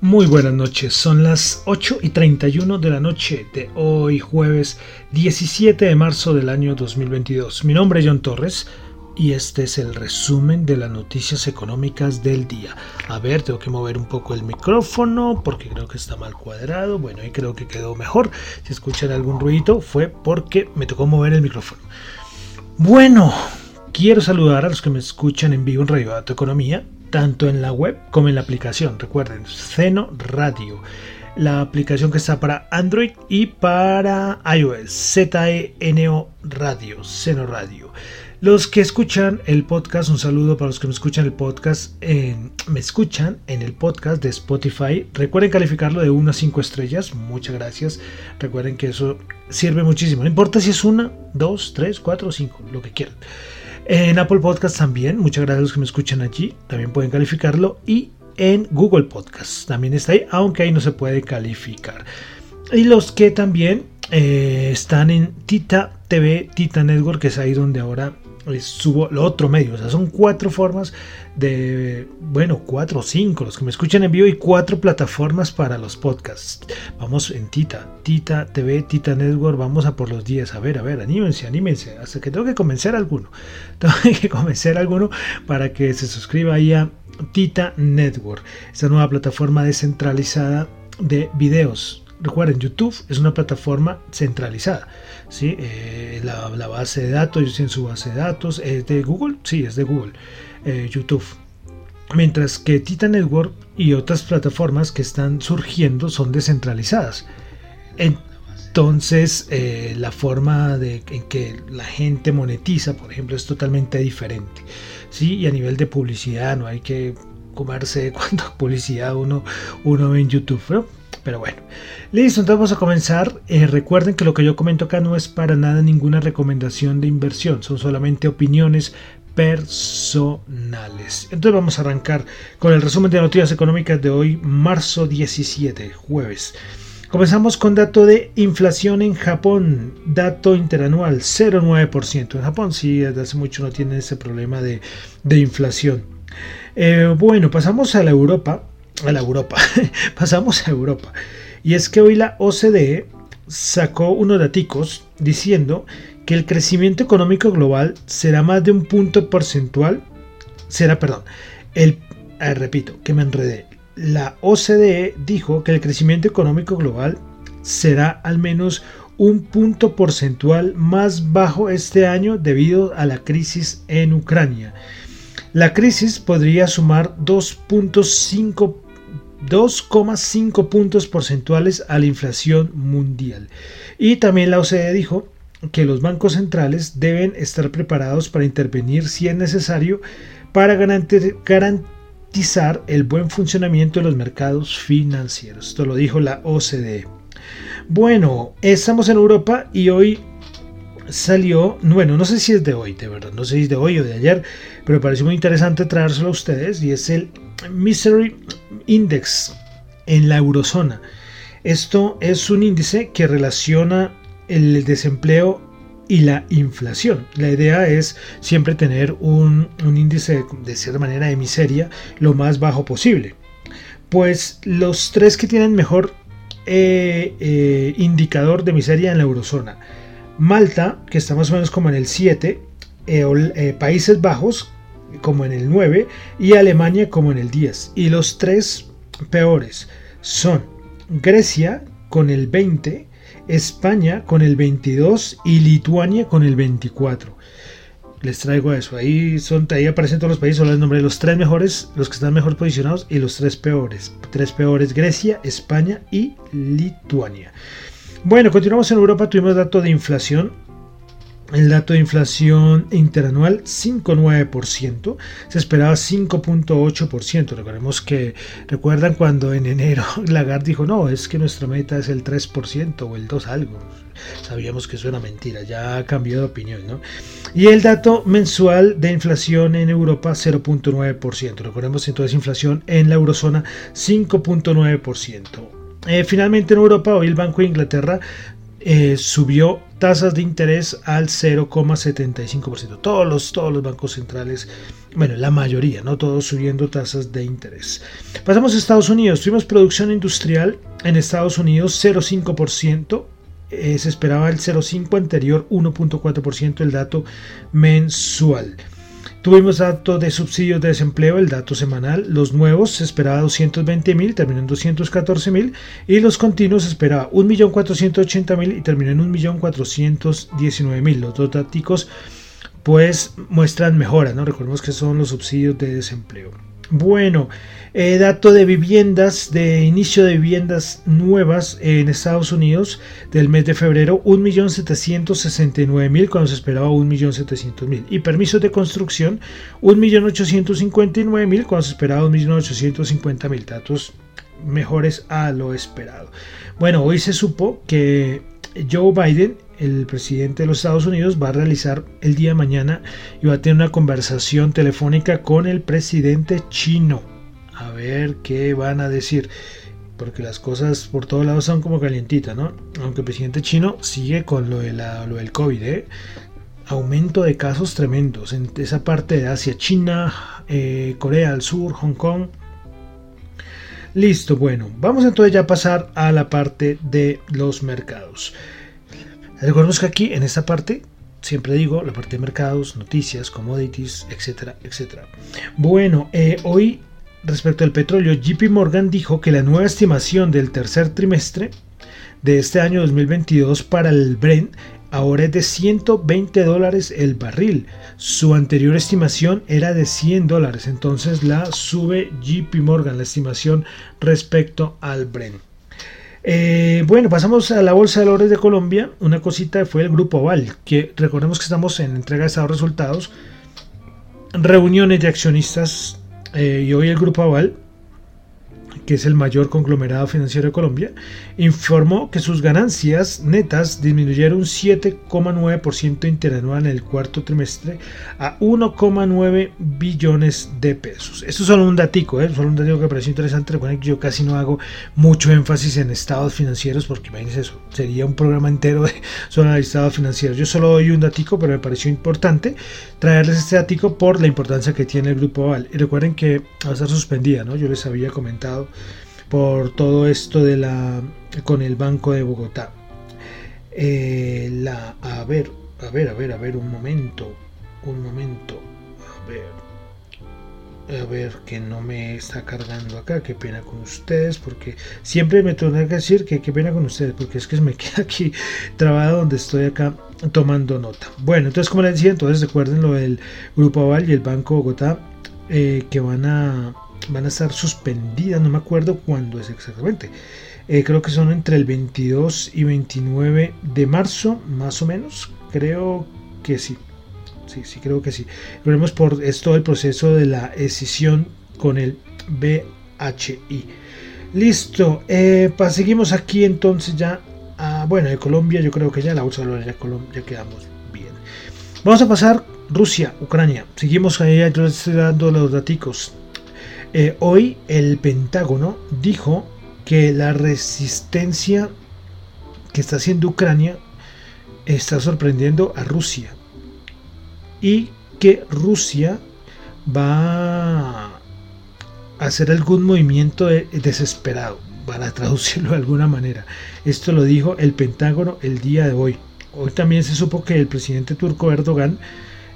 Muy buenas noches, son las 8 y 31 de la noche de hoy jueves 17 de marzo del año 2022. Mi nombre es John Torres y este es el resumen de las noticias económicas del día. A ver, tengo que mover un poco el micrófono porque creo que está mal cuadrado. Bueno, ahí creo que quedó mejor. Si escuchan algún ruido fue porque me tocó mover el micrófono. Bueno, quiero saludar a los que me escuchan en vivo en Radio Dato Economía tanto en la web como en la aplicación. Recuerden, Zeno Radio, la aplicación que está para Android y para iOS, ZENO Radio, Zeno Radio. Los que escuchan el podcast, un saludo para los que me escuchan el podcast, en, me escuchan en el podcast de Spotify. Recuerden calificarlo de 1 a 5 estrellas, muchas gracias. Recuerden que eso sirve muchísimo. No importa si es una, 2, 3, 4 o 5, lo que quieran. En Apple Podcast también, muchas gracias a los que me escuchan allí, también pueden calificarlo. Y en Google Podcast también está ahí, aunque ahí no se puede calificar. Y los que también eh, están en Tita TV, Tita Network, que es ahí donde ahora subo lo otro medio. O sea, son cuatro formas de, bueno, cuatro o cinco, los que me escuchan en vivo y cuatro plataformas para los podcasts. Vamos en Tita, Tita TV, Tita Network, vamos a por los 10. A ver, a ver, anímense, anímense, hasta que tengo que convencer a alguno. Tengo que convencer a alguno para que se suscriba ahí a Tita Network, esta nueva plataforma descentralizada de videos. Recuerden, YouTube es una plataforma centralizada. ¿Sí? Eh, la, base de datos, en su base de datos, ¿es de Google? Sí, es de Google. Eh, YouTube. Mientras que Titan Network y otras plataformas que están surgiendo son descentralizadas. Entonces, eh, la forma en que la gente monetiza, por ejemplo, es totalmente diferente. ¿sí? Y a nivel de publicidad, no hay que comerse cuánta publicidad uno, uno ve en YouTube. Pero, bueno, listo, entonces vamos a comenzar. Eh, recuerden que lo que yo comento acá no es para nada ninguna recomendación de inversión, son solamente opiniones personales. Entonces vamos a arrancar con el resumen de noticias económicas de hoy, marzo 17, jueves. Comenzamos con dato de inflación en Japón, dato interanual 0,9%. En Japón sí, desde hace mucho no tiene ese problema de, inflación. Eh, bueno, pasamos a la Europa, a la Europa, pasamos a Europa. Y es que hoy la OCDE sacó unos daticos diciendo que el crecimiento económico global será más de un punto porcentual, será, perdón, el, eh, repito, que me enredé. La OCDE dijo que el crecimiento económico global será al menos un punto porcentual más bajo este año debido a la crisis en Ucrania. La crisis podría sumar 2.5 2,5 puntos porcentuales a la inflación mundial. Y también la OCDE dijo que los bancos centrales deben estar preparados para intervenir si es necesario para garantizar el buen funcionamiento de los mercados financieros. Esto lo dijo la OCDE. Bueno, estamos en Europa y hoy salió, bueno, no sé si es de hoy, de verdad, no sé si es de hoy o de ayer, pero me pareció muy interesante traérselo a ustedes y es el Misery Index en la eurozona. Esto es un índice que relaciona el desempleo y la inflación. La idea es siempre tener un, índice de cierta manera de miseria lo más bajo posible. Pues los tres que tienen mejor eh, eh, indicador de miseria en la eurozona. Malta, que está más o menos como en el 7, eh, Países Bajos como en el 9 y Alemania como en el 10. Y los tres peores son Grecia con el 20, España con el 22 y Lituania con el 24. les traigo eso. Ahí, son, ahí aparecen todos los países, solo les nombré los tres mejores, los que están mejor posicionados y los tres peores. Tres peores, Grecia, España y Lituania. Bueno, continuamos en Europa, tuvimos dato de inflación el dato de inflación interanual 5,9%, se esperaba 5,8%. Recordemos que, recuerdan cuando en enero Lagarde dijo, no, es que nuestra meta es el 3% o el 2 algo. Sabíamos que eso era mentira, ya ha cambiado de opinión, ¿no? Y el dato mensual de inflación en Europa 0.9%. Recordemos entonces inflación en la eurozona 5.9%. Eh, finalmente en Europa, hoy el Banco de Inglaterra eh, subió tasas de interés al 0,75%. Todos los, todos los bancos centrales, bueno, la mayoría, no todos subiendo tasas de interés. Pasamos a Estados Unidos. Tuvimos producción industrial en Estados Unidos 0,5%. Eh, se esperaba el 0,5 anterior 1.4% el dato mensual. Tuvimos datos de subsidios de desempleo, el dato semanal. Los nuevos se esperaba 220 mil, terminó en 214 mil. Y los continuos se esperaba 1.480.000 y terminó en 1.419.000. Los dos datos pues muestran mejora, ¿no? Recordemos que son los subsidios de desempleo. Bueno, eh, dato de viviendas, de inicio de viviendas nuevas en Estados Unidos del mes de febrero, 1.769.000 cuando se esperaba 1.700.000. Y permisos de construcción, 1.859.000 cuando se esperaba 1.850.000. Datos mejores a lo esperado. Bueno, hoy se supo que Joe Biden el presidente de los Estados Unidos va a realizar el día de mañana y va a tener una conversación telefónica con el presidente chino. A ver qué van a decir. Porque las cosas por todos lados son como calientitas, ¿no? Aunque el presidente chino sigue con lo, de lo del COVID, ¿eh? Aumento de casos tremendos en esa parte de Asia, China, eh, Corea del Sur, Hong Kong. Listo, bueno, vamos entonces ya a pasar a la parte de los mercados. Recordemos que aquí en esta parte, siempre digo, la parte de mercados, noticias, commodities, etcétera, etcétera. Bueno, eh, hoy respecto al petróleo, JP Morgan dijo que la nueva estimación del tercer trimestre de este año 2022 para el Brent ahora es de 120 dólares el barril. Su anterior estimación era de 100 dólares, entonces la sube JP Morgan, la estimación respecto al Brent. Eh, bueno, pasamos a la Bolsa de Valores de Colombia. Una cosita fue el Grupo Aval, que recordemos que estamos en entrega de estados resultados, reuniones de accionistas eh, y hoy el Grupo Aval que es el mayor conglomerado financiero de Colombia, informó que sus ganancias netas disminuyeron un 7,9% interanual en el cuarto trimestre a 1,9 billones de pesos. Esto es solo un datico, ¿eh? solo un datico que me pareció interesante. Recuerden que yo casi no hago mucho énfasis en estados financieros porque imagínense eso, sería un programa entero de solo estados financieros. Yo solo doy un datico, pero me pareció importante traerles este datico por la importancia que tiene el Grupo Aval. Y recuerden que va a estar suspendida, ¿no? Yo les había comentado por todo esto de la con el Banco de Bogotá. Eh, a ver, a ver, a ver, a ver, un momento, un momento, a ver, a ver, que no me está cargando acá, qué pena con ustedes, porque siempre me tengo que decir que qué pena con ustedes, porque es que me queda aquí trabado donde estoy acá tomando nota. Bueno, entonces como les decía, entonces recuerden lo del Grupo Aval y el Banco Bogotá, eh, que van a van a estar suspendidas, no me acuerdo cuándo es exactamente. Eh, creo que son entre el 22 y 29 de marzo, más o menos. Creo que sí. Sí, sí, creo que sí. Veremos por esto el proceso de la escisión con el BHI. Listo. Eh, seguimos aquí entonces ya. bueno, de Colombia, yo creo que ya la bolsa de Colombia ya quedamos bien. Vamos a pasar Rusia, Ucrania. Seguimos ahí, yo les estoy dando los datos eh, hoy el Pentágono dijo que la resistencia que está haciendo Ucrania está sorprendiendo a Rusia y que Rusia va a hacer algún movimiento desesperado, para traducirlo de alguna manera. Esto lo dijo el Pentágono el día de hoy. Hoy también se supo que el presidente turco Erdogan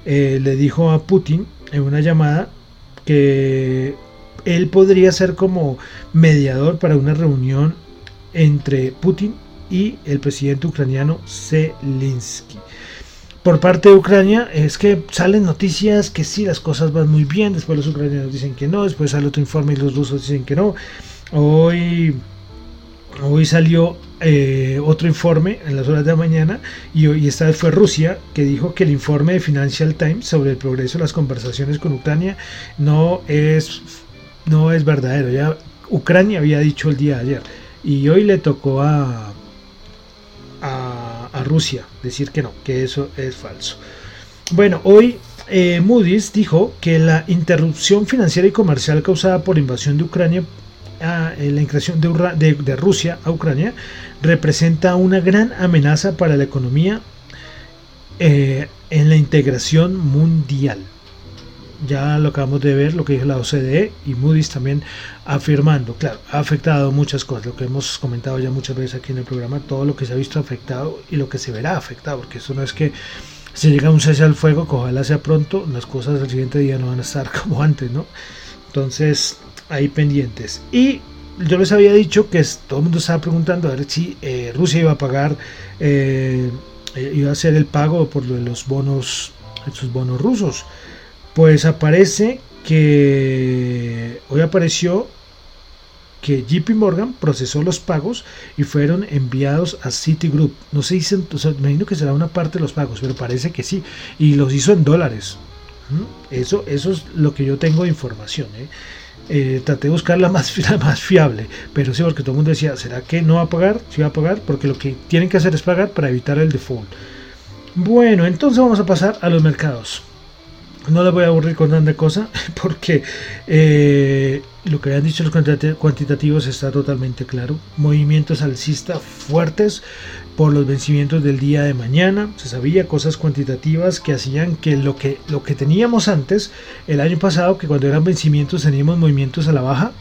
eh, le dijo a Putin en una llamada que él podría ser como mediador para una reunión entre Putin y el presidente ucraniano Zelensky. por parte de Ucrania es que salen noticias que sí, las cosas van muy bien, después los ucranianos dicen que no, después sale otro informe y los rusos dicen que no. Hoy, hoy salió eh, otro informe en las horas de la mañana y, y esta vez fue Rusia que dijo que el informe de Financial Times sobre el progreso de las conversaciones con Ucrania no es, no es verdadero. Ya Ucrania había dicho el día de ayer y hoy le tocó a, a, Rusia decir que no, que eso es falso. Bueno, hoy eh, Moody's dijo que la interrupción financiera y comercial causada por invasión de Ucrania, a, eh, la incursión de, de, Rusia a Ucrania, representa una gran amenaza para la economía eh, en la integración mundial ya lo acabamos de ver, lo que dijo la OCDE y Moody's también afirmando, claro, ha afectado muchas cosas, lo que hemos comentado ya muchas veces aquí en el programa, todo lo que se ha visto afectado y lo que se verá afectado, porque eso no es que se llega a un cese al fuego, que ojalá sea pronto, las cosas al siguiente día no van a estar como antes, ¿no? Entonces, ahí pendientes. Y yo les había dicho que todo el mundo estaba preguntando a ver si eh, Rusia iba a pagar, eh, iba a hacer el pago por los bonos, sus bonos rusos. Pues aparece que hoy apareció que JP Morgan procesó los pagos y fueron enviados a Citigroup. No se dicen, o me imagino que será una parte de los pagos, pero parece que sí. Y los hizo en dólares. ¿Mm? Eso, eso es lo que yo tengo de información. ¿eh? Eh, traté de buscar la más, la más fiable, pero sí, porque todo el mundo decía, ¿será que no va a pagar? Sí va a pagar, porque lo que tienen que hacer es pagar para evitar el default. Bueno, entonces vamos a pasar a los mercados no les voy a aburrir con tanta cosa porque eh, lo que habían dicho los cuantitativos está totalmente claro. Movimientos alcistas fuertes por los vencimientos del día de mañana. Se sabía cosas cuantitativas que hacían que lo que, lo que teníamos antes, el año pasado, que cuando eran vencimientos teníamos movimientos a la baja,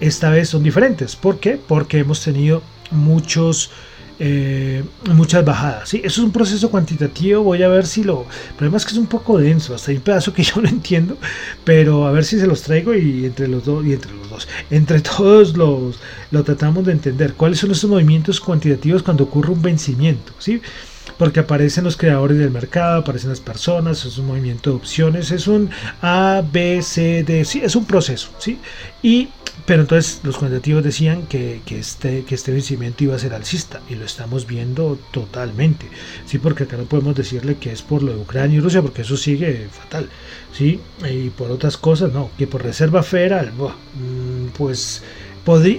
esta vez son diferentes. ¿Por qué? Porque hemos tenido muchos eh, muchas bajadas. ¿sí? Eso es un proceso cuantitativo, voy a ver si lo... El problema es que es un poco denso, hasta hay un pedazo que yo no entiendo, pero a ver si se los traigo y entre los dos, y entre los dos, entre todos los lo tratamos de entender. ¿Cuáles son esos movimientos cuantitativos cuando ocurre un vencimiento? ¿sí? Porque aparecen los creadores del mercado, aparecen las personas, es un movimiento de opciones, es un A, B, C, D, sí, es un proceso, ¿sí? Y pero entonces los cuantitativos decían que, este, que este vencimiento iba a ser alcista y lo estamos viendo totalmente. Sí, porque acá no podemos decirle que es por lo de Ucrania y Rusia, porque eso sigue fatal. Sí, y por otras cosas, no, que por reserva federal, mm, pues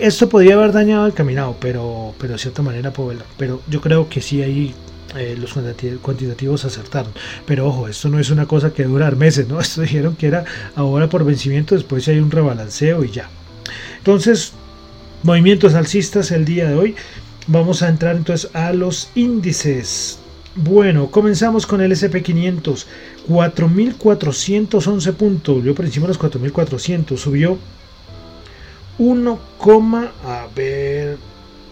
esto podría haber dañado el caminado, pero, pero de cierta manera, pero yo creo que sí hay eh, los cuantitativos acertaron. Pero ojo, esto no es una cosa que durar meses, ¿no? Esto dijeron que era ahora por vencimiento, después hay un rebalanceo y ya. Entonces, movimientos alcistas el día de hoy. Vamos a entrar entonces a los índices. Bueno, comenzamos con el SP500, 4.411 puntos, volvió por encima de los 4.400, subió 1, a ver,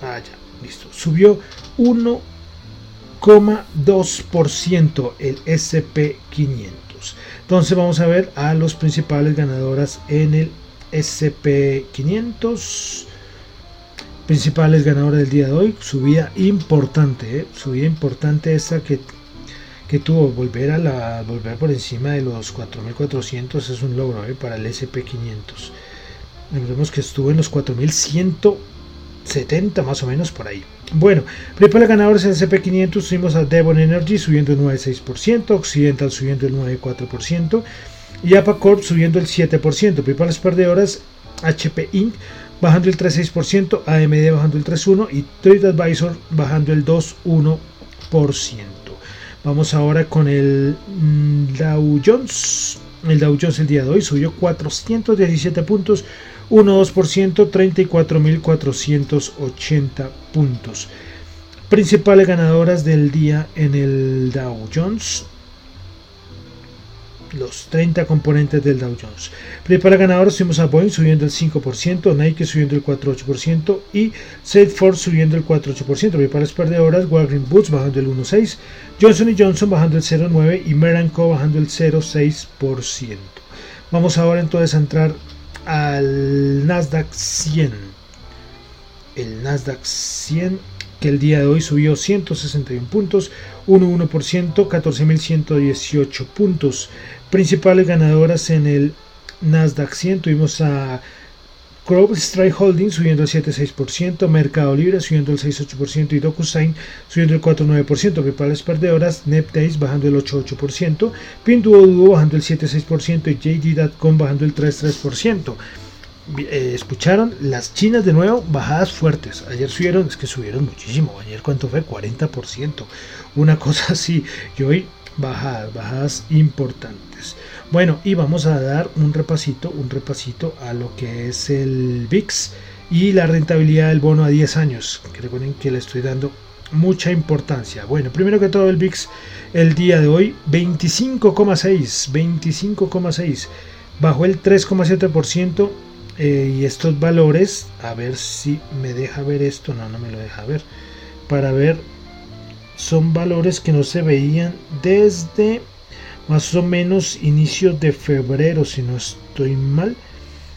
ah, listo, subió 1,2% el SP500. Entonces vamos a ver a los principales ganadoras en el SP500 principales ganadores del día de hoy subida importante ¿eh? subida importante esta que, que tuvo volver a la volver por encima de los 4400 es un logro ¿eh? para el SP500 vemos que estuvo en los 4170 más o menos por ahí bueno, principales ganadores en el SP500 subimos a Devon Energy subiendo el 9,6%, Occidental subiendo el 9,4%, y Apacorp subiendo el 7%. Principales perdedoras HP Inc. bajando el 3,6%, AMD bajando el 3,1% y TradeAdvisor bajando el 2,1%. Vamos ahora con el mm, Dow Jones. El Dow Jones el día de hoy subió 417 puntos, 1,2%, 34.480 puntos. Principales ganadoras del día en el Dow Jones los 30 componentes del Dow Jones. Para ganadores tuvimos a Boeing subiendo el 5%, Nike subiendo el 4,8% y Salesforce subiendo el 4,8%. Para las perdedoras, Walgreens Boots bajando el 1,6%, Johnson Johnson bajando el 0,9% y Meranco bajando el 0,6%. Vamos ahora entonces a entrar al Nasdaq 100. El Nasdaq 100 que el día de hoy subió 161 puntos, 1,1%, 14.118 puntos. Principales ganadoras en el Nasdaq 100 tuvimos a Strike Holdings subiendo el 7,6%, Mercado Libre subiendo el 6,8% y DocuSign subiendo el 4,9%. Principales perdedoras, NetDays bajando el 8,8%, Pinduoduo bajando el 7,6% y JD.com bajando el 3,3%. Eh, escucharon las chinas de nuevo bajadas fuertes. Ayer subieron, es que subieron muchísimo. Ayer cuánto fue 40%, una cosa así. Y hoy bajadas, bajadas importantes. Bueno, y vamos a dar un repasito, un repasito a lo que es el VIX y la rentabilidad del bono a 10 años. Que recuerden que le estoy dando mucha importancia. Bueno, primero que todo el VIX el día de hoy 25,6, 25,6, bajó el 3,7% eh, y estos valores, a ver si me deja ver esto, no, no me lo deja ver, para ver, son valores que no se veían desde más o menos inicios de febrero, si no estoy mal.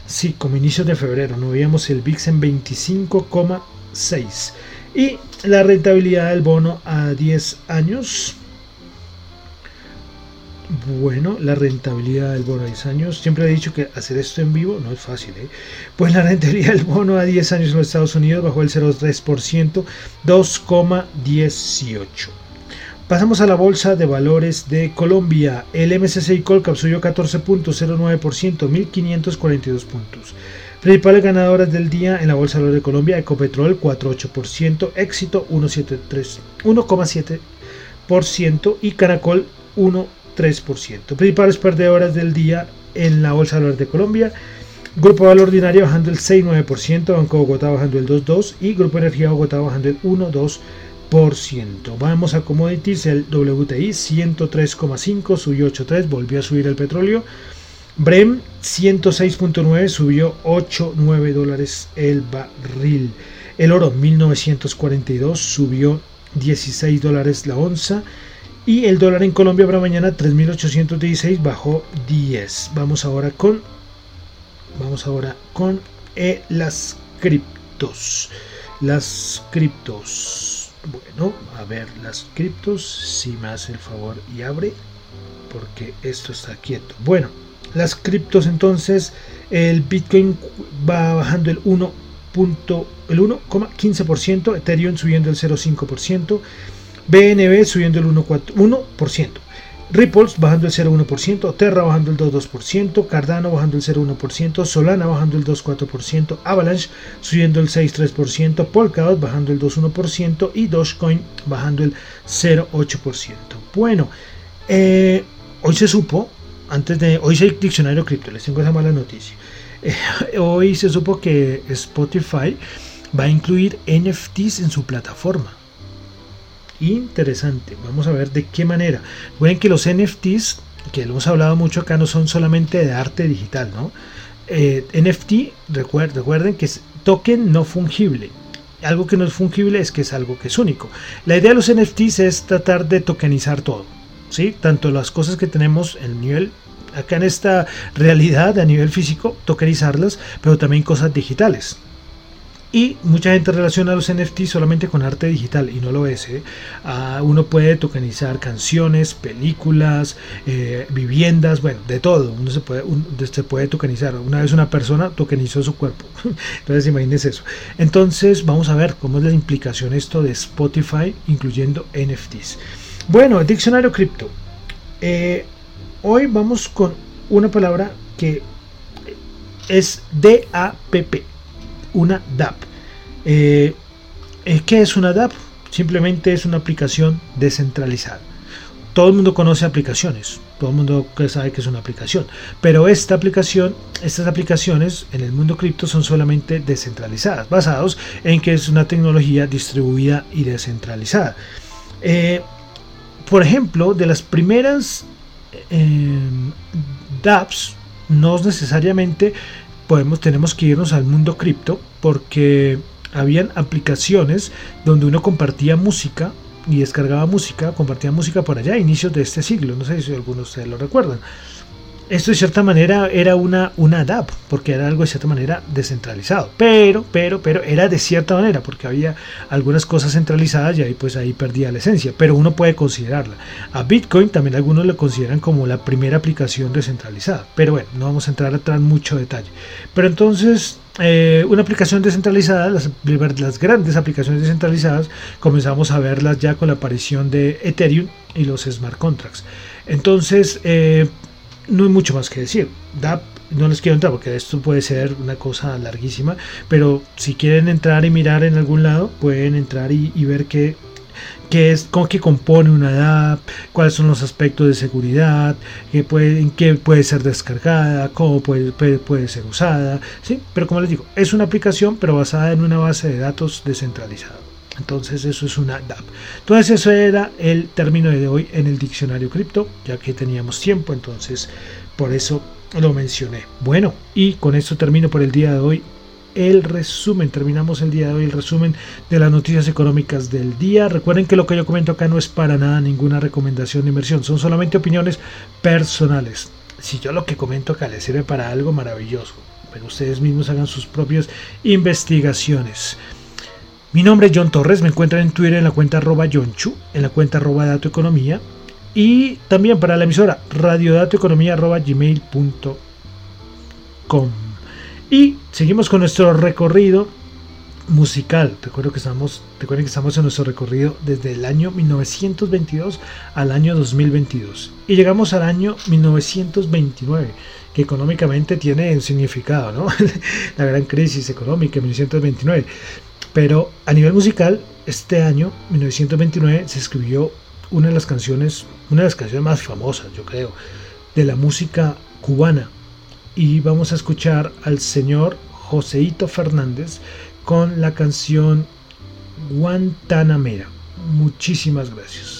Sí, como inicios de febrero, no veíamos el VIX en 25,6. Y la rentabilidad del bono a 10 años. Bueno, la rentabilidad del bono a 10 años. Siempre he dicho que hacer esto en vivo no es fácil. ¿eh? Pues la rentabilidad del bono a 10 años en los Estados Unidos bajó el 0,3%, 2,18%. Pasamos a la bolsa de valores de Colombia. El MSCI Colcap subió 14.09%, 1.542 puntos. Principales ganadoras del día en la bolsa de valores de Colombia, Ecopetrol 4.8%, Éxito 1.7% y Caracol 1.3%. Principales perdedoras del día en la bolsa de valores de Colombia, Grupo Valor Ordinario bajando el 6.9%, Banco Bogotá bajando el 2.2% y Grupo Energía Bogotá bajando el 1.2%. Vamos a commodities, el WTI 103,5 subió 8,3, volvió a subir el petróleo. Brem 106.9 subió 8,9 dólares el barril. El oro 1942 subió 16 dólares la onza. Y el dólar en Colombia para mañana 3.816 bajó 10. Vamos ahora con vamos ahora con eh, las criptos. Las criptos. Bueno, a ver las criptos, si me hace el favor y abre, porque esto está quieto. Bueno, las criptos entonces, el Bitcoin va bajando el 1. el 1,15%, Ethereum subiendo el 0,5%, BNB subiendo el 1%. Ripples bajando el 0,1%, Terra bajando el 2,2%, Cardano bajando el 0,1%, Solana bajando el 2,4%, Avalanche subiendo el 6,3%, Polkadot bajando el 2,1% y Dogecoin bajando el 0,8%. Bueno, eh, hoy se supo, antes de, hoy es el diccionario cripto, les tengo esa mala noticia. Eh, hoy se supo que Spotify va a incluir NFTs en su plataforma interesante. Vamos a ver de qué manera. Ven que los NFTs, que hemos hablado mucho acá, no son solamente de arte digital, ¿no? Eh, NFT, recuerden, recuerden que es token no fungible. Algo que no es fungible es que es algo que es único. La idea de los NFTs es tratar de tokenizar todo, ¿sí? Tanto las cosas que tenemos en el nivel acá en esta realidad a nivel físico, tokenizarlas, pero también cosas digitales. Y mucha gente relaciona los NFT solamente con arte digital y no lo es. ¿eh? Ah, uno puede tokenizar canciones, películas, eh, viviendas, bueno, de todo. Uno se puede, se puede tokenizar. Una vez una persona tokenizó su cuerpo. Entonces imagínense eso. Entonces vamos a ver cómo es la implicación esto de Spotify incluyendo NFTs. Bueno, diccionario cripto. Eh, hoy vamos con una palabra que es DAPP una DAP. Eh, eh, ¿Qué es una DAP? Simplemente es una aplicación descentralizada. Todo el mundo conoce aplicaciones, todo el mundo sabe que es una aplicación, pero esta aplicación, estas aplicaciones en el mundo cripto son solamente descentralizadas, basados en que es una tecnología distribuida y descentralizada. Eh, por ejemplo, de las primeras DApps, no necesariamente podemos, tenemos que irnos al mundo cripto porque habían aplicaciones donde uno compartía música y descargaba música, compartía música por allá inicios de este siglo, no sé si algunos de ustedes lo recuerdan. Esto de cierta manera era una, una DAP, porque era algo de cierta manera descentralizado. Pero, pero, pero era de cierta manera, porque había algunas cosas centralizadas y ahí pues ahí perdía la esencia. Pero uno puede considerarla. A Bitcoin también algunos lo consideran como la primera aplicación descentralizada. Pero bueno, no vamos a entrar a en mucho detalle. Pero entonces eh, una aplicación descentralizada, las, las, grandes aplicaciones descentralizadas, comenzamos a verlas ya con la aparición de Ethereum y los smart contracts. Entonces, eh, no hay mucho más que decir. DAP no les quiero entrar porque esto puede ser una cosa larguísima, pero si quieren entrar y mirar en algún lado, pueden entrar y, ver qué, qué es, cómo que compone una DAP, cuáles son los aspectos de seguridad, qué puede, qué puede ser descargada, cómo puede, puede, ser usada, ¿sí? Pero como les digo, es una aplicación pero basada en una base de datos descentralizada. Entonces eso es una DAP. Entonces eso era el término de hoy en el diccionario cripto, ya que teníamos tiempo, entonces por eso lo mencioné. Bueno, y con esto termino por el día de hoy el resumen. Terminamos el día de hoy el resumen de las noticias económicas del día. Recuerden que lo que yo comento acá no es para nada ninguna recomendación de inversión, son solamente opiniones personales. Si yo lo que comento acá les sirve para algo maravilloso, pero ustedes mismos hagan sus propias investigaciones. Mi nombre es John Torres, me encuentran en Twitter en la cuenta arroba Chu, en la cuenta arroba Dato Economía y también para la emisora radiodatoeconomía arroba gmail.com. Y seguimos con nuestro recorrido musical. Recuerdo que estamos, recuerden que estamos en nuestro recorrido desde el año 1922 al año 2022. Y llegamos al año 1929, que económicamente tiene un significado, ¿no? La gran crisis económica en 1929. Pero a nivel musical, este año, 1929, se escribió una de las canciones, una de las canciones más famosas, yo creo, de la música cubana. Y vamos a escuchar al señor Joseito Fernández con la canción Guantanamera. Muchísimas gracias.